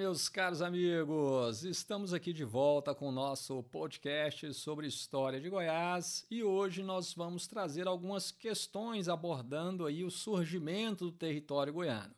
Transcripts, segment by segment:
meus caros amigos! Estamos aqui de volta com o nosso podcast sobre história de Goiás e hoje nós vamos trazer algumas questões abordando aí o surgimento do território goiano.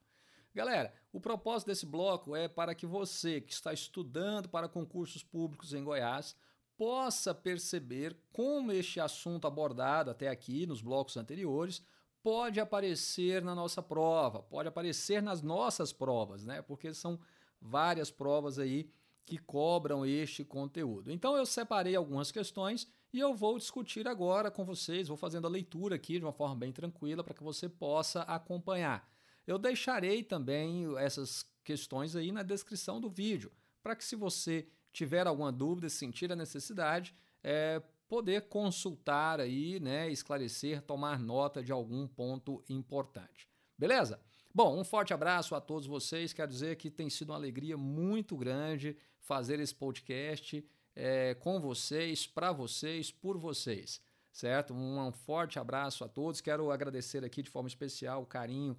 Galera, o propósito desse bloco é para que você que está estudando para concursos públicos em Goiás possa perceber como este assunto abordado até aqui nos blocos anteriores pode aparecer na nossa prova, pode aparecer nas nossas provas, né? Porque são várias provas aí que cobram este conteúdo. Então eu separei algumas questões e eu vou discutir agora com vocês, vou fazendo a leitura aqui de uma forma bem tranquila para que você possa acompanhar. Eu deixarei também essas questões aí na descrição do vídeo, para que se você tiver alguma dúvida, sentir a necessidade, é, poder consultar aí, né, esclarecer, tomar nota de algum ponto importante. Beleza? Bom, um forte abraço a todos vocês. Quero dizer que tem sido uma alegria muito grande fazer esse podcast é, com vocês, para vocês, por vocês, certo? Um, forte abraço a todos. Quero agradecer aqui de forma especial o carinho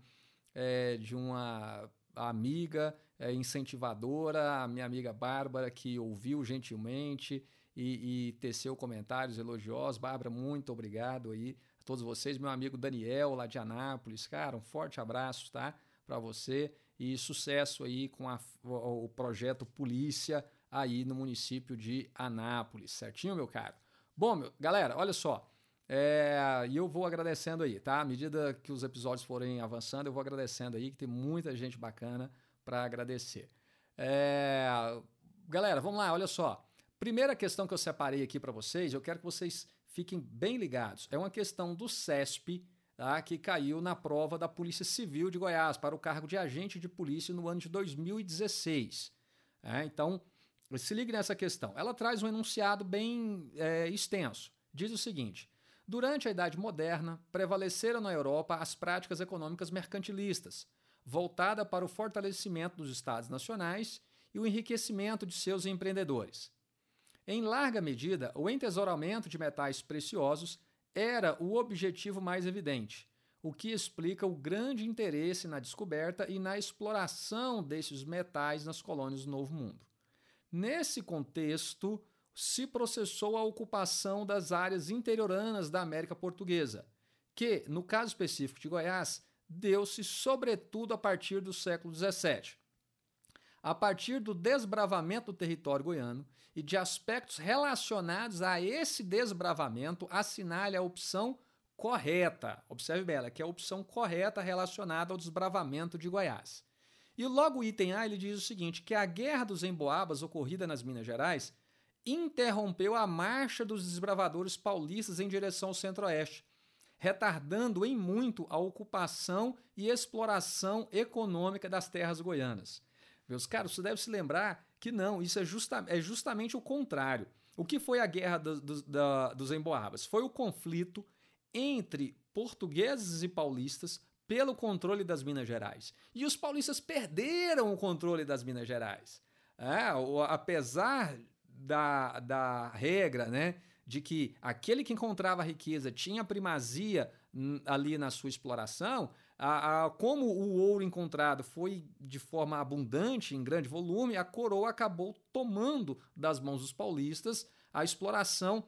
é, de uma amiga é, incentivadora, a minha amiga Bárbara, que ouviu gentilmente e, e teceu comentários elogiosos. Bárbara, muito obrigado aí a todos vocês. Meu amigo Daniel, lá de Anápolis, cara, um forte abraço, tá? Para você e sucesso aí com a, o, projeto Polícia aí no município de Anápolis, certinho, meu caro? Bom, meu, galera, olha só. É, e eu vou agradecendo aí, tá? À medida que os episódios forem avançando, eu vou agradecendo aí, que tem muita gente bacana para agradecer. É, galera, vamos lá, olha só. Primeira questão que eu separei aqui para vocês, eu quero que vocês fiquem bem ligados. É uma questão do CESP, tá, que caiu na prova da Polícia Civil de Goiás para o cargo de agente de polícia no ano de 2016. É, então, se ligue nessa questão. Ela traz um enunciado bem é, extenso. Diz o seguinte: durante a Idade Moderna, prevaleceram na Europa as práticas econômicas mercantilistas, voltada para o fortalecimento dos estados nacionais e o enriquecimento de seus empreendedores. Em larga medida, o entesouramento de metais preciosos era o objetivo mais evidente, o que explica o grande interesse na descoberta e na exploração desses metais nas colônias do Novo Mundo. Nesse contexto, se processou a ocupação das áreas interioranas da América Portuguesa, que, no caso específico de Goiás, deu-se sobretudo a partir do século XVII a partir do desbravamento do território goiano e de aspectos relacionados a esse desbravamento, assinale a opção correta. Observe bem, ela que é a opção correta relacionada ao desbravamento de Goiás. E logo o item A ele diz o seguinte: que a guerra dos emboabas ocorrida nas Minas Gerais interrompeu a marcha dos desbravadores paulistas em direção ao centro-oeste, retardando em muito a ocupação e exploração econômica das terras goianas. Meus caros, você deve se lembrar que não, isso é, justa, é justamente o contrário. O que foi a guerra do, do, da, dos emboabas? Foi o conflito entre portugueses e paulistas pelo controle das Minas Gerais. E os paulistas perderam o controle das Minas Gerais. É, apesar da, da regra, né? de que aquele que encontrava riqueza tinha primazia ali na sua exploração, a, a, como o ouro encontrado foi de forma abundante, em grande volume, a coroa acabou tomando das mãos dos paulistas a exploração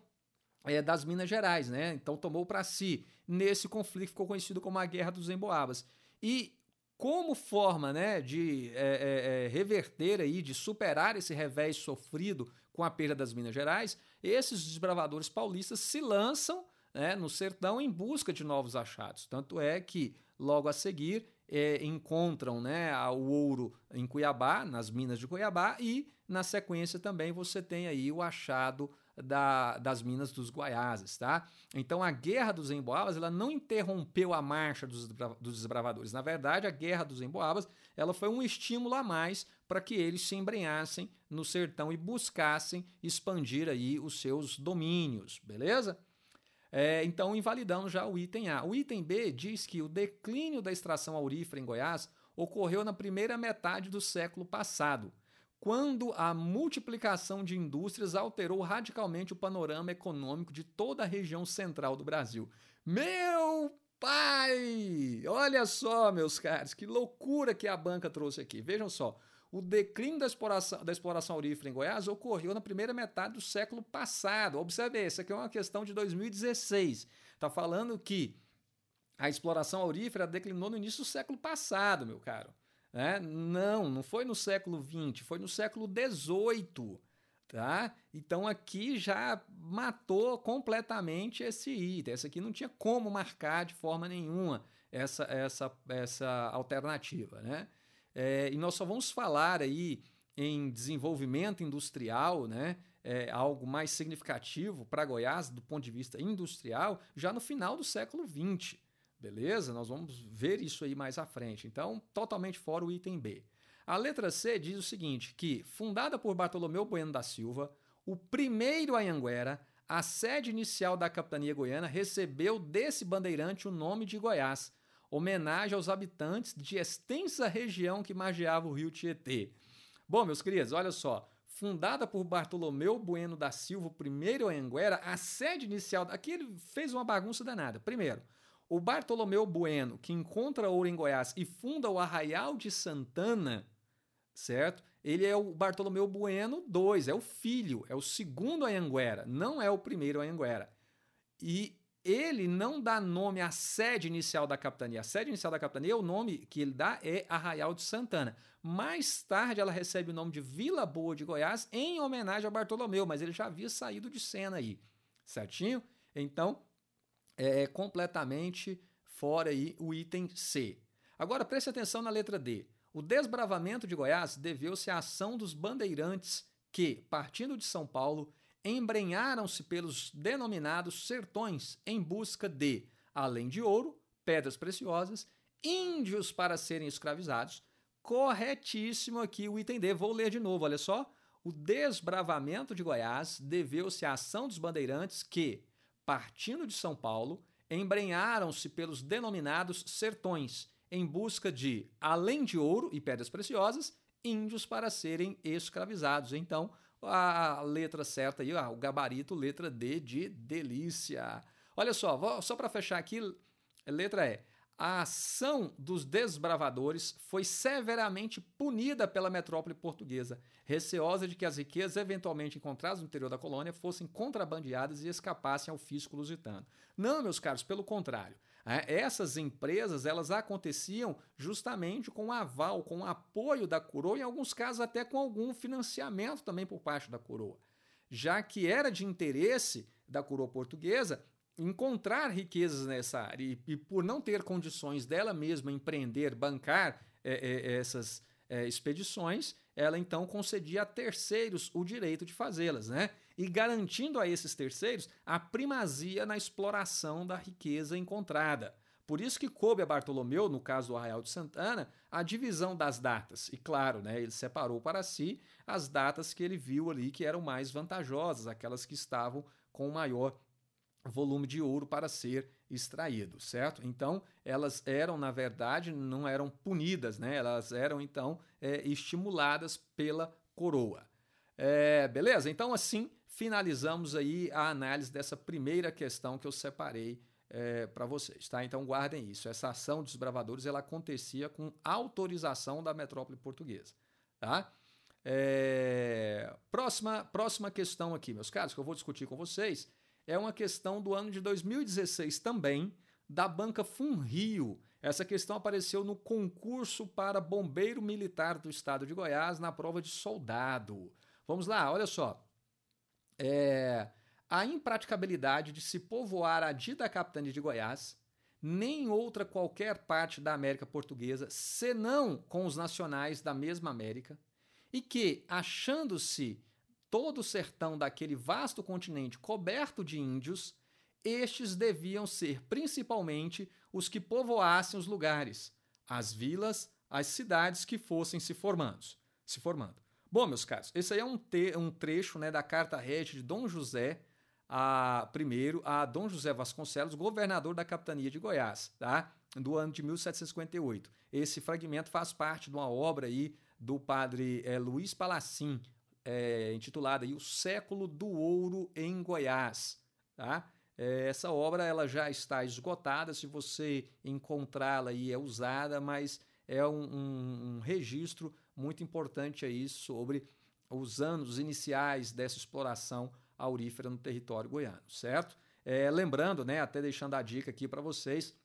é, das Minas Gerais, né? Então tomou para si. Nesse conflito ficou conhecido como a Guerra dos Emboabas. E como forma né, de é, é, reverter aí, de superar esse revés sofrido com a perda das Minas Gerais, esses desbravadores paulistas se lançam né, no sertão em busca de novos achados. Tanto é que, logo a seguir, é, encontram né, o ouro em Cuiabá, nas minas de Cuiabá, e na sequência também você tem aí o achado da, das minas dos Guaiazes, tá? Então a Guerra dos Emboabas ela não interrompeu a marcha dos, dos desbravadores. Na verdade, a Guerra dos Emboabas ela foi um estímulo a mais para que eles se embrenhassem no sertão e buscassem expandir aí os seus domínios, beleza? É, então, invalidando já o item A. O item B diz que o declínio da extração aurífera em Goiás ocorreu na primeira metade do século passado quando a multiplicação de indústrias alterou radicalmente o panorama econômico de toda a região central do Brasil. Meu pai! Olha só, meus caros, que loucura que a banca trouxe aqui. Vejam só. O declínio da exploração, da exploração aurífera em Goiás ocorreu na primeira metade do século passado. Observe, isso aqui é uma questão de 2016. Está falando que a exploração aurífera declinou no início do século passado, meu caro. É? Não, não foi no século XX, foi no século XVIII. Tá? Então aqui já matou completamente esse item. Essa aqui não tinha como marcar de forma nenhuma essa, essa, essa alternativa. Né? É, e nós só vamos falar aí em desenvolvimento industrial, né? É, algo mais significativo para Goiás do ponto de vista industrial, já no final do século XX. Beleza? Nós vamos ver isso aí mais à frente. Então, totalmente fora o item B. A letra C diz o seguinte: que, fundada por Bartolomeu Bueno da Silva, o primeiro Anhanguera, a sede inicial da capitania goiana, recebeu desse bandeirante o nome de Goiás, homenagem aos habitantes de extensa região que margeava o rio Tietê. Bom, meus queridos, olha só. Fundada por Bartolomeu Bueno da Silva, primeiro Anguera, a sede inicial. Aqui ele fez uma bagunça danada. Primeiro, o Bartolomeu Bueno, que encontra ouro em Goiás e funda o Arraial de Santana, certo? Ele é o Bartolomeu Bueno II, é o filho, é o segundo Anhanguera, não é o primeiro Anhanguera. E ele não dá nome à sede inicial da capitania. A sede inicial da capitania, o nome que ele dá é Arraial de Santana. Mais tarde, ela recebe o nome de Vila Boa de Goiás em homenagem a Bartolomeu, mas ele já havia saído de cena aí, certinho? Então, é completamente fora aí o item C. Agora, preste atenção na letra D. O desbravamento de Goiás deveu-se à ação dos bandeirantes que, partindo de São Paulo, embrenharam-se pelos denominados sertões em busca de, além de ouro, pedras preciosas, índios para serem escravizados. Corretíssimo aqui o item D. Vou ler de novo, olha só. O desbravamento de Goiás deveu-se à ação dos bandeirantes que, partindo de São Paulo, embrenharam-se pelos denominados sertões em busca de, além de ouro e pedras preciosas, índios para serem escravizados. Então, a letra certa aí, o gabarito, letra D de delícia. Olha só, só para fechar aqui, letra E. A ação dos desbravadores foi severamente punida pela metrópole portuguesa, receosa de que as riquezas eventualmente encontradas no interior da colônia fossem contrabandeadas e escapassem ao fisco lusitano. Não, meus caros, pelo contrário. É, essas empresas elas aconteciam justamente com aval, com apoio da coroa, em alguns casos até com algum financiamento também por parte da coroa, já que era de interesse da coroa portuguesa encontrar riquezas nessa área e, e por não ter condições dela mesma empreender, bancar é, é, essas é, expedições, ela então concedia a terceiros o direito de fazê-las, né? E garantindo a esses terceiros a primazia na exploração da riqueza encontrada. Por isso que coube a Bartolomeu, no caso do Arraial de Santana, a divisão das datas. E claro, né, ele separou para si as datas que ele viu ali que eram mais vantajosas, aquelas que estavam com maior volume de ouro para ser extraído, certo? Então, elas eram, na verdade, não eram punidas, né? Elas eram, então, é, estimuladas pela coroa. É, beleza? Então, assim, finalizamos aí a análise dessa primeira questão que eu separei é, para vocês, tá? Então, guardem isso. Essa ação dos bravadores, ela acontecia com autorização da metrópole portuguesa, tá? É, próxima, próxima questão aqui, meus caros, que eu vou discutir com vocês é uma questão do ano de 2016 também, da banca Funrio. Essa questão apareceu no concurso para bombeiro militar do estado de Goiás na prova de soldado. Vamos lá, olha só. É, a impraticabilidade de se povoar a dita capitania de Goiás, nem outra qualquer parte da América Portuguesa, senão com os nacionais da mesma América, e que, achando-se todo o sertão daquele vasto continente coberto de índios, estes deviam ser principalmente os que povoassem os lugares, as vilas, as cidades que fossem se formando. Se formando. Bom, meus caros, esse aí é um, te, um trecho né, da carta régia de Dom José a, primeiro a Dom José Vasconcelos, governador da capitania de Goiás, tá? do ano de 1758. Esse fragmento faz parte de uma obra aí do padre é, Luiz Palacim, é, intitulada aí, O Século do Ouro em Goiás. Tá? É, essa obra ela já está esgotada, se você encontrá-la aí é usada, mas é um, um, um registro muito importante aí sobre os anos iniciais dessa exploração aurífera no território goiano, certo? É, lembrando, né, até deixando a dica aqui para vocês,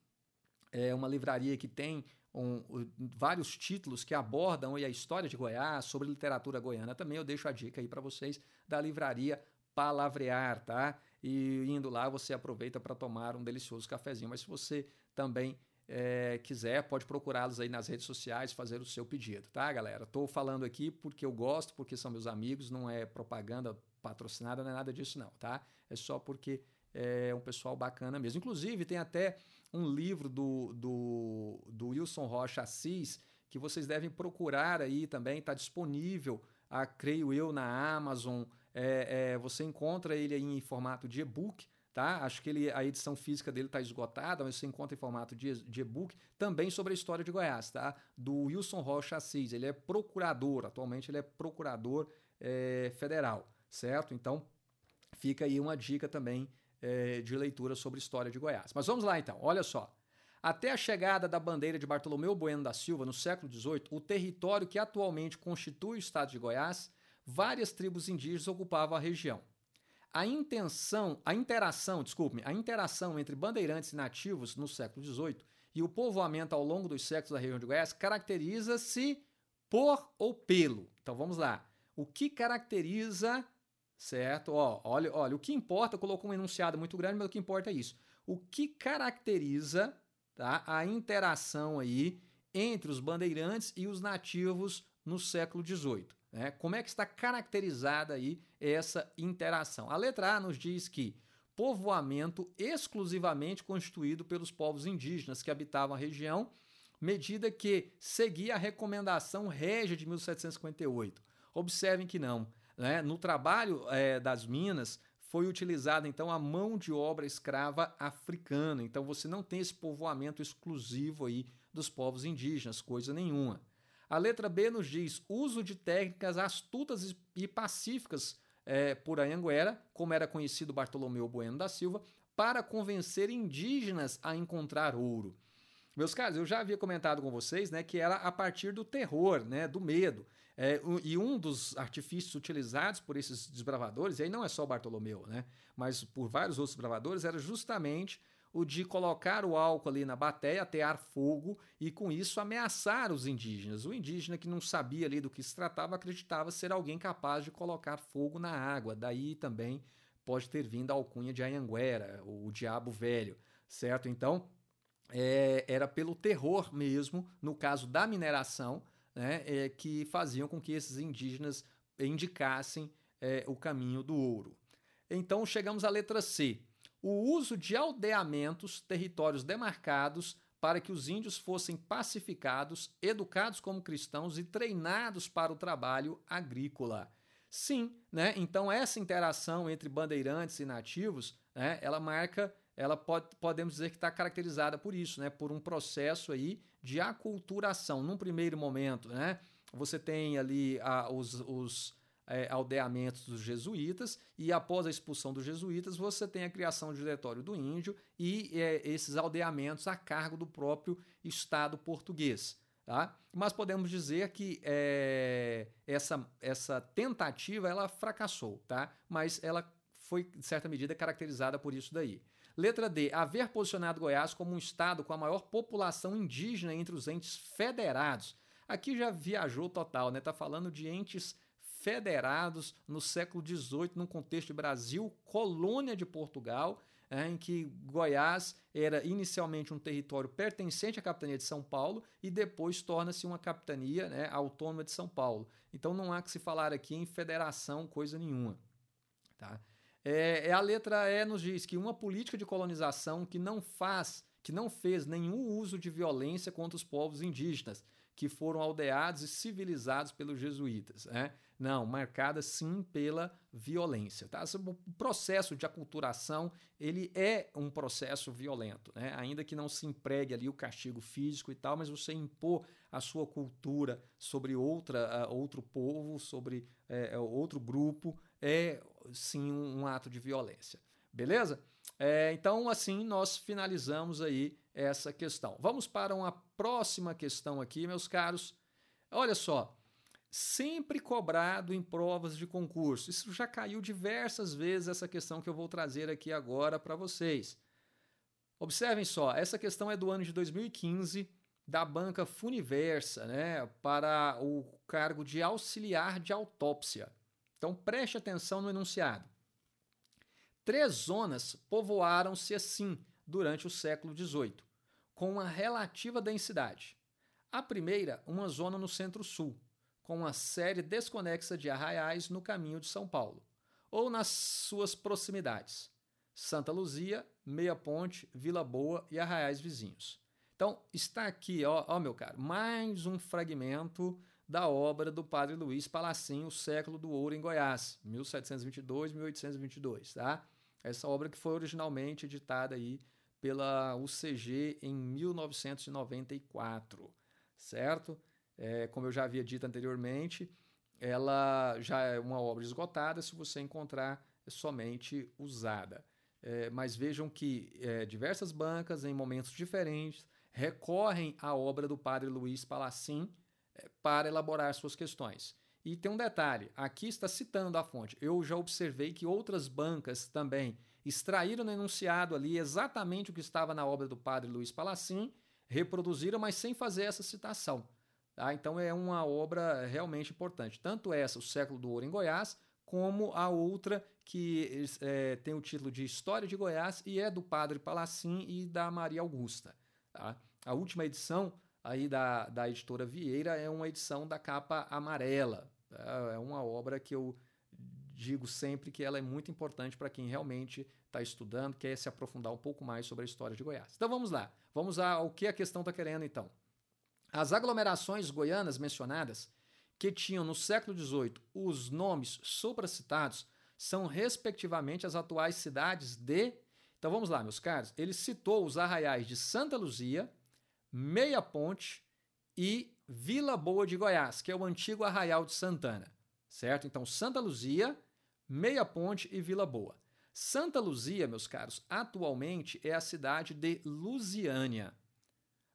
é uma livraria que tem um, vários títulos que abordam a história de Goiás, sobre literatura goiana também. Eu deixo a dica aí para vocês da livraria Palavrear, tá? E indo lá você aproveita para tomar um delicioso cafezinho. Mas se você também é, quiser, pode procurá-los aí nas redes sociais, fazer o seu pedido, tá, galera? Estou falando aqui porque eu gosto, porque são meus amigos, não é propaganda patrocinada, não é nada disso, não, tá? É só porque é um pessoal bacana mesmo. Inclusive, tem até um livro do, do, do Wilson Rocha Assis que vocês devem procurar aí também, está disponível, a, creio eu, na Amazon. É, é, você encontra ele em formato de e-book, tá? Acho que ele, a edição física dele está esgotada, mas você encontra em formato de, de e-book também sobre a história de Goiás, tá? Do Wilson Rocha Assis. Ele é procurador, atualmente ele é procurador é, federal, certo? Então fica aí uma dica também é, de leitura sobre história de Goiás. Mas vamos lá então, olha só. Até a chegada da bandeira de Bartolomeu Bueno da Silva no século XVIII, o território que atualmente constitui o estado de Goiás, várias tribos indígenas ocupavam a região. A intenção, a interação, desculpe a interação entre bandeirantes e nativos no século XVIII e o povoamento ao longo dos séculos da região de Goiás caracteriza-se por ou pelo. Então vamos lá. O que caracteriza certo? Ó, olha, olha, o que importa, colocou um enunciado muito grande, mas o que importa é isso. O que caracteriza tá, a interação aí entre os bandeirantes e os nativos no século XVIII? Né? Como é que está caracterizada aí essa interação? A letra A nos diz que povoamento exclusivamente constituído pelos povos indígenas que habitavam a região, medida que seguia a recomendação régia de 1758. Observem que não. Né? No trabalho é, das minas, foi utilizada então a mão de obra escrava africana. Então você não tem esse povoamento exclusivo aí dos povos indígenas, coisa nenhuma. A letra B nos diz uso de técnicas astutas e pacíficas é, por Anhanguera, como era conhecido Bartolomeu Bueno da Silva, para convencer indígenas a encontrar ouro. Meus caros, eu já havia comentado com vocês né, que era a partir do terror, né, do medo. É, e um dos artifícios utilizados por esses desbravadores, e aí não é só Bartolomeu, né? Mas por vários outros desbravadores, era justamente o de colocar o álcool ali na bateia, atear fogo e com isso ameaçar os indígenas. O indígena que não sabia ali do que se tratava acreditava ser alguém capaz de colocar fogo na água. Daí também pode ter vindo a alcunha de Anhanguera, o diabo velho, certo? Então, é, era pelo terror mesmo, no caso da mineração, né, é, que faziam com que esses indígenas indicassem é, o caminho do ouro. Então chegamos à letra C. O uso de aldeamentos, territórios demarcados, para que os índios fossem pacificados, educados como cristãos e treinados para o trabalho agrícola. Sim, né? Então essa interação entre bandeirantes e nativos, né, ela marca ela pode, podemos dizer que está caracterizada por isso, né? por um processo aí de aculturação. Num primeiro momento, né? você tem ali a, os, os é, aldeamentos dos jesuítas, e após a expulsão dos jesuítas, você tem a criação do diretório do índio e é, esses aldeamentos a cargo do próprio Estado português. Tá? Mas podemos dizer que é, essa, essa tentativa ela fracassou, tá? mas ela foi, de certa medida, caracterizada por isso daí. Letra D. Haver posicionado Goiás como um estado com a maior população indígena entre os entes federados. Aqui já viajou total, né? Tá falando de entes federados no século XVIII, num contexto de Brasil, colônia de Portugal, é, em que Goiás era inicialmente um território pertencente à capitania de São Paulo e depois torna-se uma capitania né, autônoma de São Paulo. Então não há que se falar aqui em federação, coisa nenhuma. Tá? É, é, a letra E nos diz que uma política de colonização que não faz, que não fez nenhum uso de violência contra os povos indígenas, que foram aldeados e civilizados pelos jesuítas. Né? Não, marcada sim pela violência. Tá? O processo de aculturação ele é um processo violento, né? ainda que não se empregue ali o castigo físico e tal, mas você impor a sua cultura sobre outra, uh, outro povo, sobre uh, outro grupo, é sim um, um ato de violência. Beleza? É, então, assim, nós finalizamos aí essa questão. Vamos para uma próxima questão aqui, meus caros. Olha só, sempre cobrado em provas de concurso. Isso já caiu diversas vezes, essa questão que eu vou trazer aqui agora para vocês. Observem só, essa questão é do ano de 2015, da banca Funiversa, né, para o cargo de auxiliar de autópsia. Então preste atenção no enunciado. Três zonas povoaram-se assim durante o século XVIII, com uma relativa densidade. A primeira, uma zona no centro-sul, com uma série desconexa de arraiais no caminho de São Paulo, ou nas suas proximidades. Santa Luzia, Meia Ponte, Vila Boa e arraiais vizinhos. Então, está aqui, ó, ó, meu caro, mais um fragmento da obra do padre Luiz Palacim, O Século do Ouro em Goiás, 1722-1822, tá? Essa obra que foi originalmente editada aí pela UCG em 1994, certo? é, como eu já havia dito anteriormente, ela já é uma obra esgotada se você encontrar somente usada. É, mas vejam que é, diversas bancas, em momentos diferentes, recorrem à obra do padre Luiz Palacim é, para elaborar suas questões. E tem um detalhe: aqui está citando a fonte. Eu já observei que outras bancas também extraíram no enunciado ali exatamente o que estava na obra do padre Luiz Palacim, reproduziram, mas sem fazer essa citação. Tá? Então é uma obra realmente importante. Tanto essa, O Século do Ouro em Goiás, como a outra que é, tem o título de História de Goiás e é do Padre Palacim e da Maria Augusta. Tá? A última edição aí da, da editora Vieira é uma edição da capa amarela. Tá? É uma obra que eu digo sempre que ela é muito importante para quem realmente está estudando, quer se aprofundar um pouco mais sobre a história de Goiás. Então vamos lá, vamos ao que a questão está querendo então. As aglomerações goianas mencionadas, que tinham no século XVIII os nomes supracitados, são respectivamente as atuais cidades de. Então vamos lá, meus caros. Ele citou os arraiais de Santa Luzia, Meia Ponte e Vila Boa de Goiás, que é o antigo arraial de Santana, certo? Então Santa Luzia, Meia Ponte e Vila Boa. Santa Luzia, meus caros, atualmente é a cidade de Lusiânia.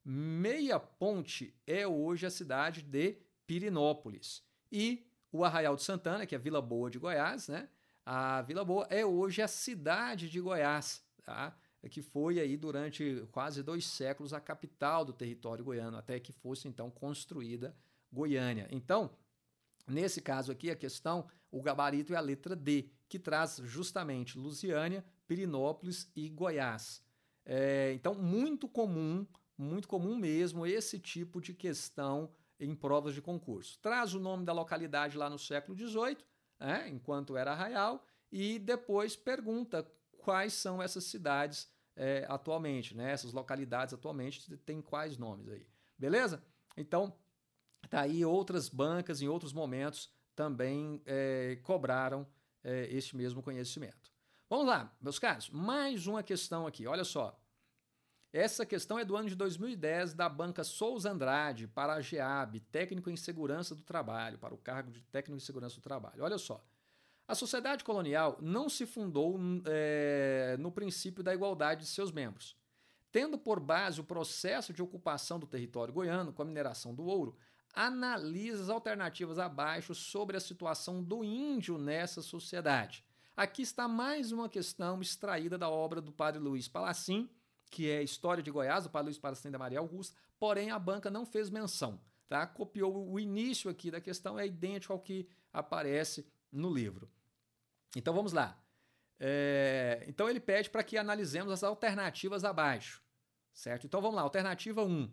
Meia Ponte é hoje a cidade de Pirinópolis. E o Arraial de Santana, que é a Vila Boa de Goiás, né? A Vila Boa é hoje a cidade de Goiás, tá? Que foi aí durante quase dois séculos a capital do território goiano, até que fosse então construída Goiânia. Então, nesse caso aqui, a questão, o gabarito é a letra D, que traz justamente Lusiânia, Pirinópolis e Goiás. É, então, muito comum muito comum mesmo esse tipo de questão em provas de concurso. Traz o nome da localidade lá no século XVIII, né, enquanto era arraial, e depois pergunta quais são essas cidades é, atualmente, né? Essas localidades atualmente têm quais nomes aí. Beleza? Então, tá aí outras bancas em outros momentos também é, cobraram é, este mesmo conhecimento. Vamos lá, meus caros, mais uma questão aqui. Olha só. Essa questão é do ano de 2010 da banca Souza Andrade para a GEAB, técnico em segurança do trabalho, para o cargo de técnico em segurança do trabalho. Olha só. A sociedade colonial não se fundou é, no princípio da igualdade de seus membros. Tendo por base o processo de ocupação do território goiano com a mineração do ouro, analisa as alternativas abaixo sobre a situação do índio nessa sociedade. Aqui está mais uma questão extraída da obra do padre Luiz Palacim, que é História de Goiás, do Padre Luiz Paracim da Maria Augusta, porém a banca não fez menção. Tá? Copiou o início aqui da questão, é idêntico ao que aparece no livro. Então vamos lá. É, então ele pede para que analisemos as alternativas abaixo. Certo? Então vamos lá, alternativa 1.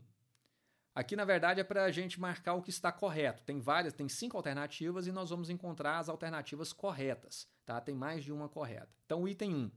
Aqui, na verdade, é para a gente marcar o que está correto. Tem várias, tem cinco alternativas e nós vamos encontrar as alternativas corretas. Tá? Tem mais de uma correta. Então, o item 1.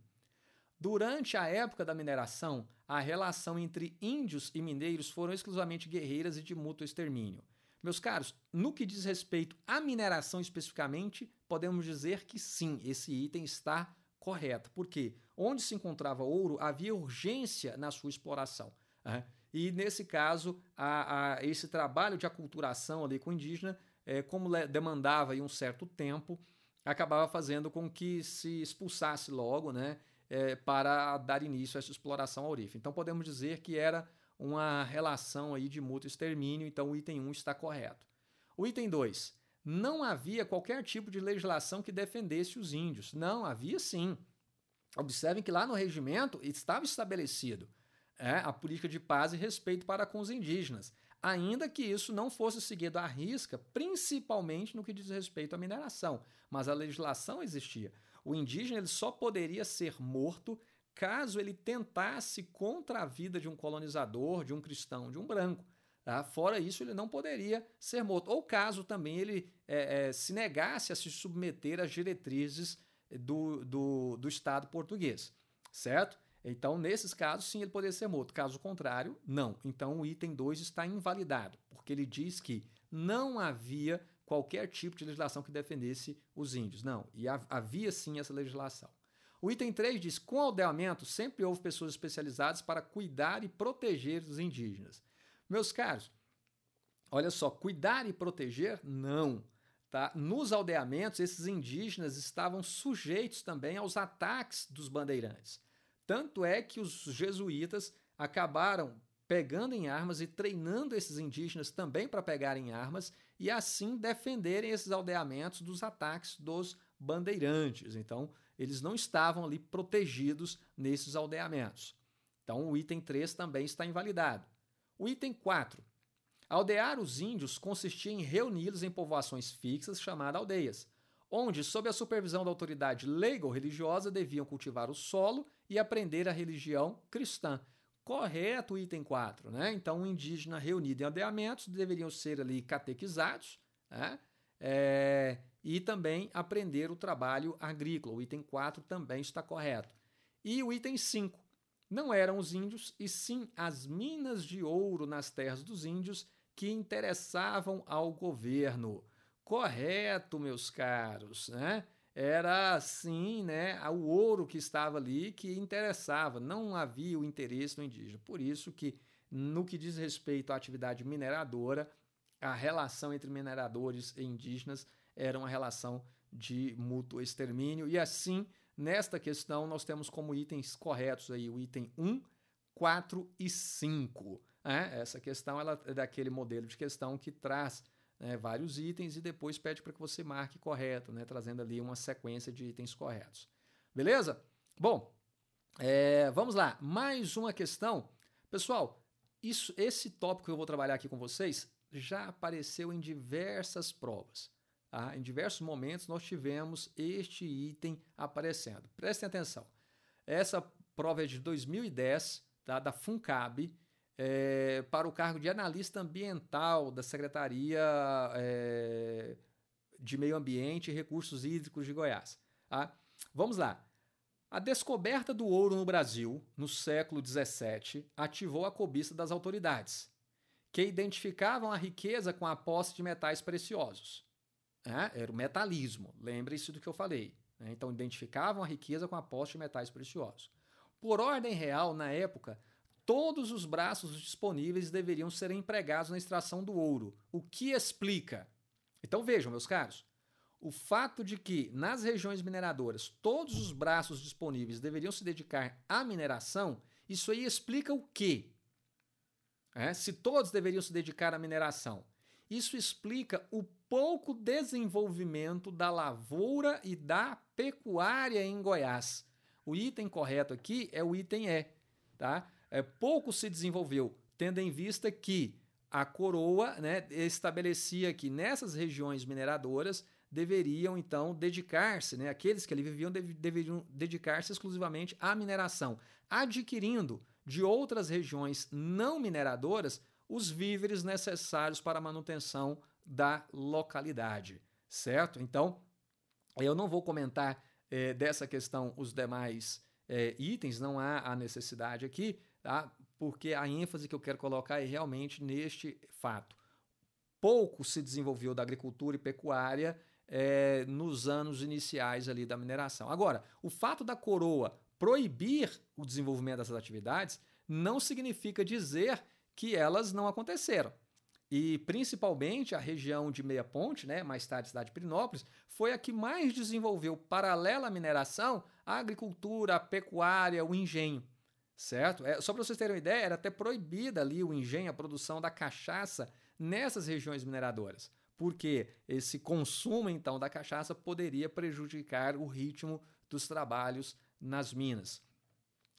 Durante a época da mineração, a relação entre índios e mineiros foram exclusivamente guerreiras e de mútuo extermínio. Meus caros, no que diz respeito à mineração especificamente, podemos dizer que sim, esse item está correto. Porque onde se encontrava ouro, havia urgência na sua exploração. Né? E nesse caso, a, a, esse trabalho de aculturação ali com o indígena, é, como demandava um certo tempo, acabava fazendo com que se expulsasse logo, né? é, para dar início a essa exploração aurífera. Então podemos dizer que era uma relação aí de mútuo extermínio, então o item 1 está correto. O item 2. não havia qualquer tipo de legislação que defendesse os índios. Não, havia sim. Observem que lá no regimento estava estabelecido é, a política de paz e respeito para com os indígenas, ainda que isso não fosse seguido à risca, principalmente no que diz respeito à mineração. Mas a legislação existia. O indígena ele só poderia ser morto caso ele tentasse contra a vida de um colonizador, de um cristão, de um branco. Tá? Fora isso, ele não poderia ser morto. Ou caso também ele é, é, se negasse a se submeter às diretrizes do, do, do Estado português, certo? Então, nesses casos, sim, ele poderia ser morto. Caso contrário, não. Então, o item 2 está invalidado, porque ele diz que não havia qualquer tipo de legislação que defendesse os índios. Não, e havia sim essa legislação. O item 3 diz: com aldeamento sempre houve pessoas especializadas para cuidar e proteger os indígenas. Meus caros, olha só, cuidar e proteger, não. Tá? Nos aldeamentos, esses indígenas estavam sujeitos também aos ataques dos bandeirantes. Tanto é que os jesuítas acabaram pegando em armas e treinando esses indígenas também para pegarem armas e assim defenderem esses aldeamentos dos ataques dos bandeirantes. Então, eles não estavam ali protegidos nesses aldeamentos. Então, o item 3 também está invalidado. O item 4. Aldear os índios consistia em reuni-los em povoações fixas chamadas aldeias, onde, sob a supervisão da autoridade leiga ou religiosa, deviam cultivar o solo e aprender a religião cristã. Correto o item 4, né? Então, o indígena reunido em aldeamentos deveriam ser ali catequizados, né? É, e também aprender o trabalho agrícola. O item 4 também está correto. E o item 5. Não eram os índios, e sim as minas de ouro nas terras dos índios que interessavam ao governo. Correto, meus caros, né? Era sim, né, o ouro que estava ali que interessava, não havia o interesse no indígena. Por isso que no que diz respeito à atividade mineradora, a relação entre mineradores e indígenas era uma relação de mútuo extermínio e assim Nesta questão, nós temos como itens corretos aí o item 1, 4 e 5. Né? Essa questão ela é daquele modelo de questão que traz né, vários itens e depois pede para que você marque correto, né, trazendo ali uma sequência de itens corretos. Beleza? Bom, é, vamos lá. Mais uma questão. Pessoal, isso, esse tópico que eu vou trabalhar aqui com vocês já apareceu em diversas provas. Tá? Em diversos momentos nós tivemos este item aparecendo. Prestem atenção. Essa prova é de 2010, tá? da FUNCAB, é, para o cargo de analista ambiental da Secretaria é, de Meio Ambiente e Recursos Hídricos de Goiás. Tá? Vamos lá. A descoberta do ouro no Brasil, no século XVII, ativou a cobiça das autoridades, que identificavam a riqueza com a posse de metais preciosos. Né? Era o metalismo. Lembre-se do que eu falei. Né? Então, identificavam a riqueza com a posse de metais preciosos. Por ordem real, na época, todos os braços disponíveis deveriam ser empregados na extração do ouro, o que explica. Então vejam, meus caros, o fato de que nas regiões mineradoras todos os braços disponíveis deveriam se dedicar à mineração, isso aí explica o quê? É, se todos deveriam se dedicar à mineração, isso explica o pouco desenvolvimento da lavoura e da pecuária em Goiás. O item correto aqui é o item E, tá? É, pouco se desenvolveu, tendo em vista que a coroa né, estabelecia que nessas regiões mineradoras deveriam então dedicar-se, né, aqueles que ali viviam deve, deveriam dedicar-se exclusivamente à mineração, adquirindo de outras regiões não mineradoras os víveres necessários para a manutenção da localidade, certo? Então, eu não vou comentar é, dessa questão os demais é, itens, não há a necessidade aqui, tá? porque a ênfase que eu quero colocar é realmente neste fato. Pouco se desenvolveu da agricultura e pecuária é, nos anos iniciais ali da mineração. Agora, o fato da coroa proibir o desenvolvimento dessas atividades não significa dizer que elas não aconteceram. E principalmente a região de Meia Ponte, né, mais tarde cidade de Pirinópolis, foi a que mais desenvolveu, paralela à mineração, a agricultura, a pecuária, o engenho. Certo? É, só para vocês terem uma ideia, era até proibida ali o engenho, a produção da cachaça nessas regiões mineradoras. porque esse consumo então da cachaça poderia prejudicar o ritmo dos trabalhos nas minas.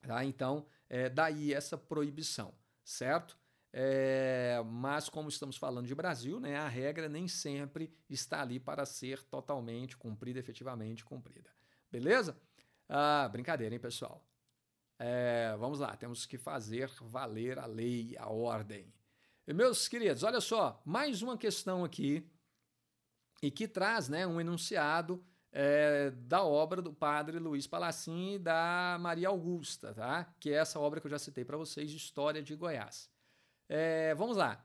Tá? Então, é, daí essa proibição, certo? É, mas como estamos falando de Brasil, né, a regra nem sempre está ali para ser totalmente cumprida, efetivamente cumprida. Beleza? Ah, brincadeira, hein, pessoal? É, vamos lá, temos que fazer valer a lei, a ordem. E, meus queridos, olha só, mais uma questão aqui e que traz né, um enunciado é, da obra do padre Luiz Palacim e da Maria Augusta, tá? que é essa obra que eu já citei para vocês, História de Goiás. É, vamos lá.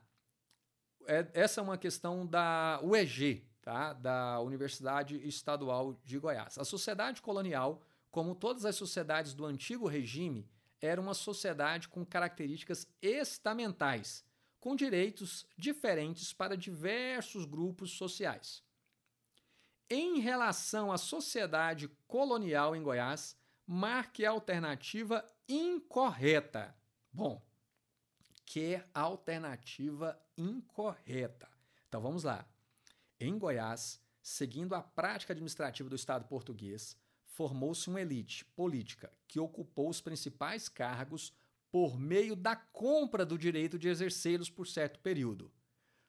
É, essa é uma questão da UEG, tá? da Universidade Estadual de Goiás. A sociedade colonial, como todas as sociedades do antigo regime, era uma sociedade com características estamentais, com direitos diferentes para diversos grupos sociais. Em relação à sociedade colonial em Goiás, marque a alternativa incorreta. Bom, que alternativa incorreta? Então vamos lá. Em Goiás, seguindo a prática administrativa do Estado português, formou-se uma elite política que ocupou os principais cargos por meio da compra do direito de exercê-los por certo período.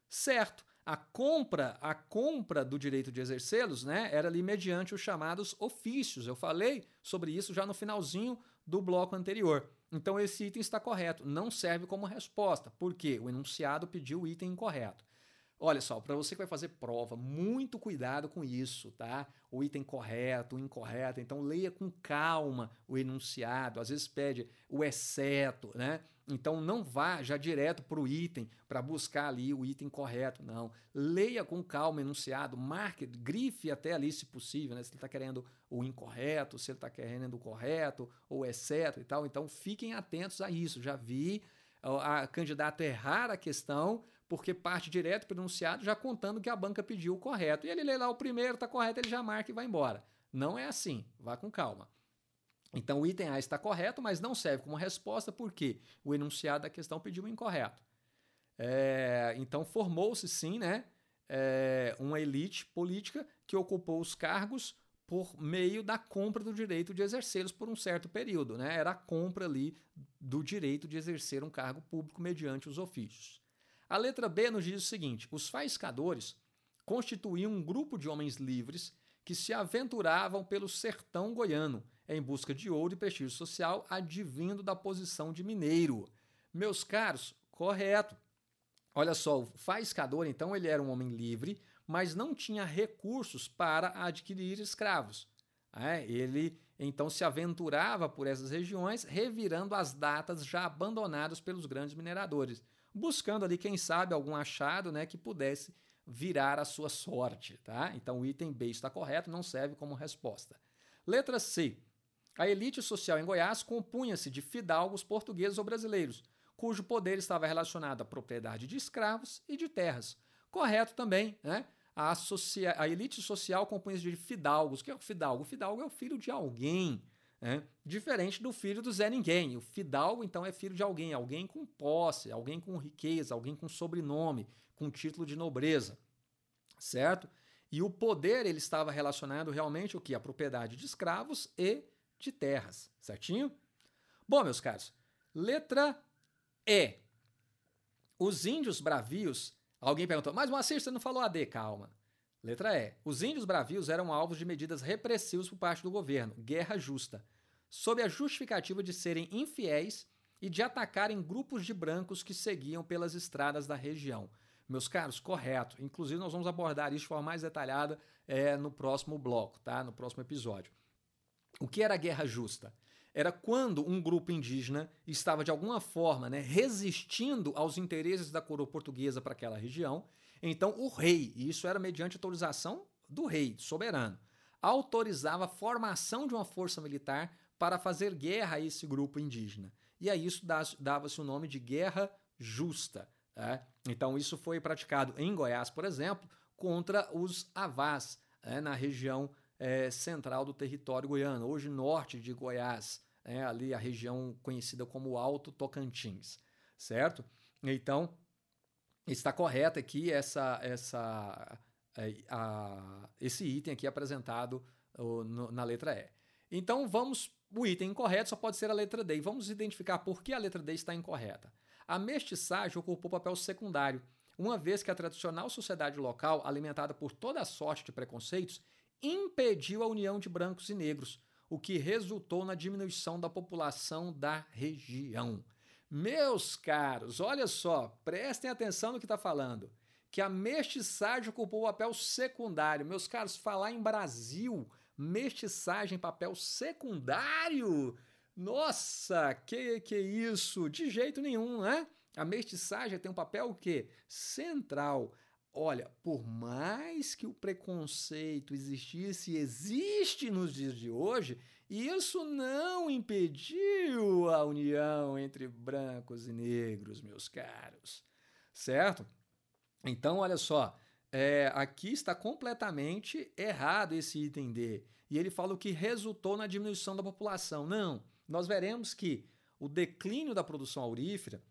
Certo, a compra, a compra do direito de exercê-los, né, era ali mediante os chamados ofícios. Eu falei sobre isso já no finalzinho do bloco anterior. Então esse item está correto, não serve como resposta, porque o enunciado pediu o item incorreto. Olha só, para você que vai fazer prova, muito cuidado com isso, tá? O item correto, o incorreto. Então, leia com calma o enunciado. Às vezes pede o exceto, né? Então, não vá já direto para o item para buscar ali o item correto, não. Leia com calma o enunciado, marque, grife até ali se possível, né? Se ele está querendo o incorreto, se ele está querendo o correto, ou exceto e tal. Então, fiquem atentos a isso. Já vi a candidata errar a questão porque parte direto para o enunciado já contando que a banca pediu o correto. E ele lê lá o primeiro, está correto, ele já marca e vai embora. Não é assim, vá com calma. Então o item A está correto, mas não serve como resposta porque o enunciado da questão pediu o incorreto. É, então formou-se sim né, é, uma elite política que ocupou os cargos por meio da compra do direito de exercê-los por um certo período. Né? Era a compra ali do direito de exercer um cargo público mediante os ofícios. A letra B nos diz o seguinte: os faiscadores constituíam um grupo de homens livres que se aventuravam pelo sertão goiano em busca de ouro e prestígio social advindo da posição de mineiro. Meus caros, correto. Olha só, o faiscador, então, ele era um homem livre, mas não tinha recursos para adquirir escravos. É, ele então se aventurava por essas regiões, revirando as datas já abandonadas pelos grandes mineradores buscando ali, quem sabe, algum achado né, que pudesse virar a sua sorte. Tá? Então o item B está correto, não serve como resposta. Letra C. A elite social em Goiás compunha-se de fidalgos portugueses ou brasileiros, cujo poder estava relacionado à propriedade de escravos e de terras. Correto também, né? A, a elite social compunha-se de fidalgos. O que é o fidalgo? O fidalgo é o filho de alguém, né? Diferente do filho do Zé Ninguém. O fidalgo, então, é filho de alguém, alguém com posse, alguém com riqueza, alguém com sobrenome, com título de nobreza, certo? E o poder ele estava relacionado realmente o que? A propriedade de escravos e de terras, certinho? Bom, meus caros, letra E. Os índios bravios. Alguém perguntou, mas Moacir, você não falou AD? Calma. Letra E. Os índios bravios eram alvos de medidas repressivas por parte do governo, guerra justa sob a justificativa de serem infiéis e de atacarem grupos de brancos que seguiam pelas estradas da região. Meus caros, correto. Inclusive, nós vamos abordar isso de forma mais detalhada é, no próximo bloco, tá? no próximo episódio. O que era a guerra justa? Era quando um grupo indígena estava, de alguma forma, né, resistindo aos interesses da coroa portuguesa para aquela região. Então, o rei, e isso era mediante autorização do rei, soberano, autorizava a formação de uma força militar para fazer guerra a esse grupo indígena. E a isso dava-se o nome de guerra justa. Né? Então, isso foi praticado em Goiás, por exemplo, contra os avás, né? na região é, central do território goiano, hoje norte de Goiás, né? ali a região conhecida como Alto Tocantins, certo? Então, está correta aqui essa, essa, é, a, esse item aqui apresentado no, na letra E. Então vamos, o item incorreto só pode ser a letra D. E vamos identificar por que a letra D está incorreta. A mestiçagem ocupou papel secundário, uma vez que a tradicional sociedade local, alimentada por toda sorte de preconceitos, impediu a união de brancos e negros, o que resultou na diminuição da população da região. Meus caros, olha só, prestem atenção no que está falando. Que a mestiçagem ocupou o papel secundário. Meus caros, falar em Brasil, mestiçagem, papel secundário? Nossa, que que isso? De jeito nenhum, né? A mestiçagem tem um papel o quê? Central. Olha, por mais que o preconceito existisse e existe nos dias de hoje, isso não impediu a união entre brancos e negros, meus caros. Certo? Então, olha só, é, aqui está completamente errado esse item D. E ele fala o que resultou na diminuição da população. Não, nós veremos que o declínio da produção aurífera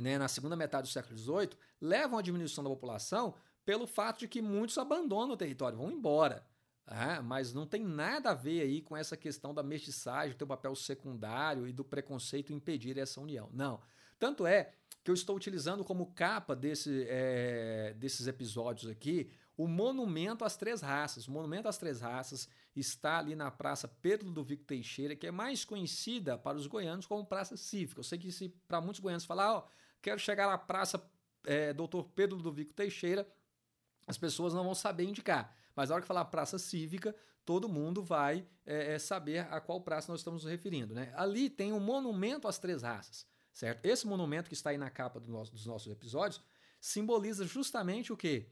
né, na segunda metade do século XVIII, levam à diminuição da população pelo fato de que muitos abandonam o território, vão embora. Ah, mas não tem nada a ver aí com essa questão da mestiçagem ter papel secundário e do preconceito impedir essa união. Não. Tanto é que eu estou utilizando como capa desse, é, desses episódios aqui o Monumento às Três Raças. O Monumento às Três Raças está ali na Praça Pedro Ludovico Teixeira, que é mais conhecida para os goianos como Praça Cívica. Eu sei que se para muitos goianos falar, ó, oh, quero chegar na Praça é, Doutor Pedro Ludovico Teixeira, as pessoas não vão saber indicar. Mas na hora que falar Praça Cívica, todo mundo vai é, saber a qual praça nós estamos nos referindo. Né? Ali tem um monumento às três raças, certo? Esse monumento que está aí na capa do nosso, dos nossos episódios simboliza justamente o que?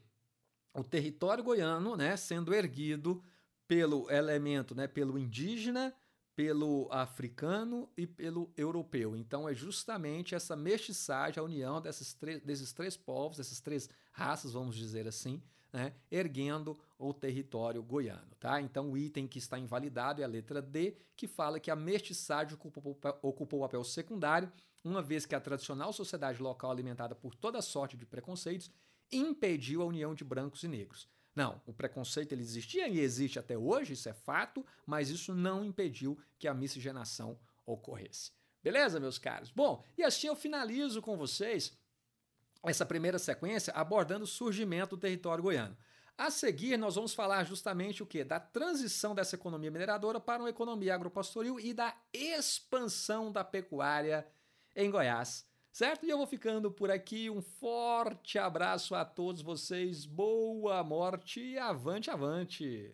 O território goiano né, sendo erguido pelo elemento, né, pelo indígena, pelo africano e pelo europeu. Então é justamente essa mestiçagem, a união desses, desses três povos, dessas três raças, vamos dizer assim, né, erguendo o território goiano. Tá? Então o item que está invalidado é a letra D, que fala que a mestiçagem ocupou, ocupou o papel secundário, uma vez que a tradicional sociedade local alimentada por toda sorte de preconceitos impediu a união de brancos e negros. Não, o preconceito ele existia e existe até hoje, isso é fato, mas isso não impediu que a miscigenação ocorresse. Beleza, meus caros? Bom, e assim eu finalizo com vocês essa primeira sequência abordando o surgimento do território goiano. A seguir, nós vamos falar justamente o que? Da transição dessa economia mineradora para uma economia agropastoril e da expansão da pecuária em Goiás certo? E eu vou ficando por aqui. Um forte abraço a todos vocês. Boa morte e avante, avante!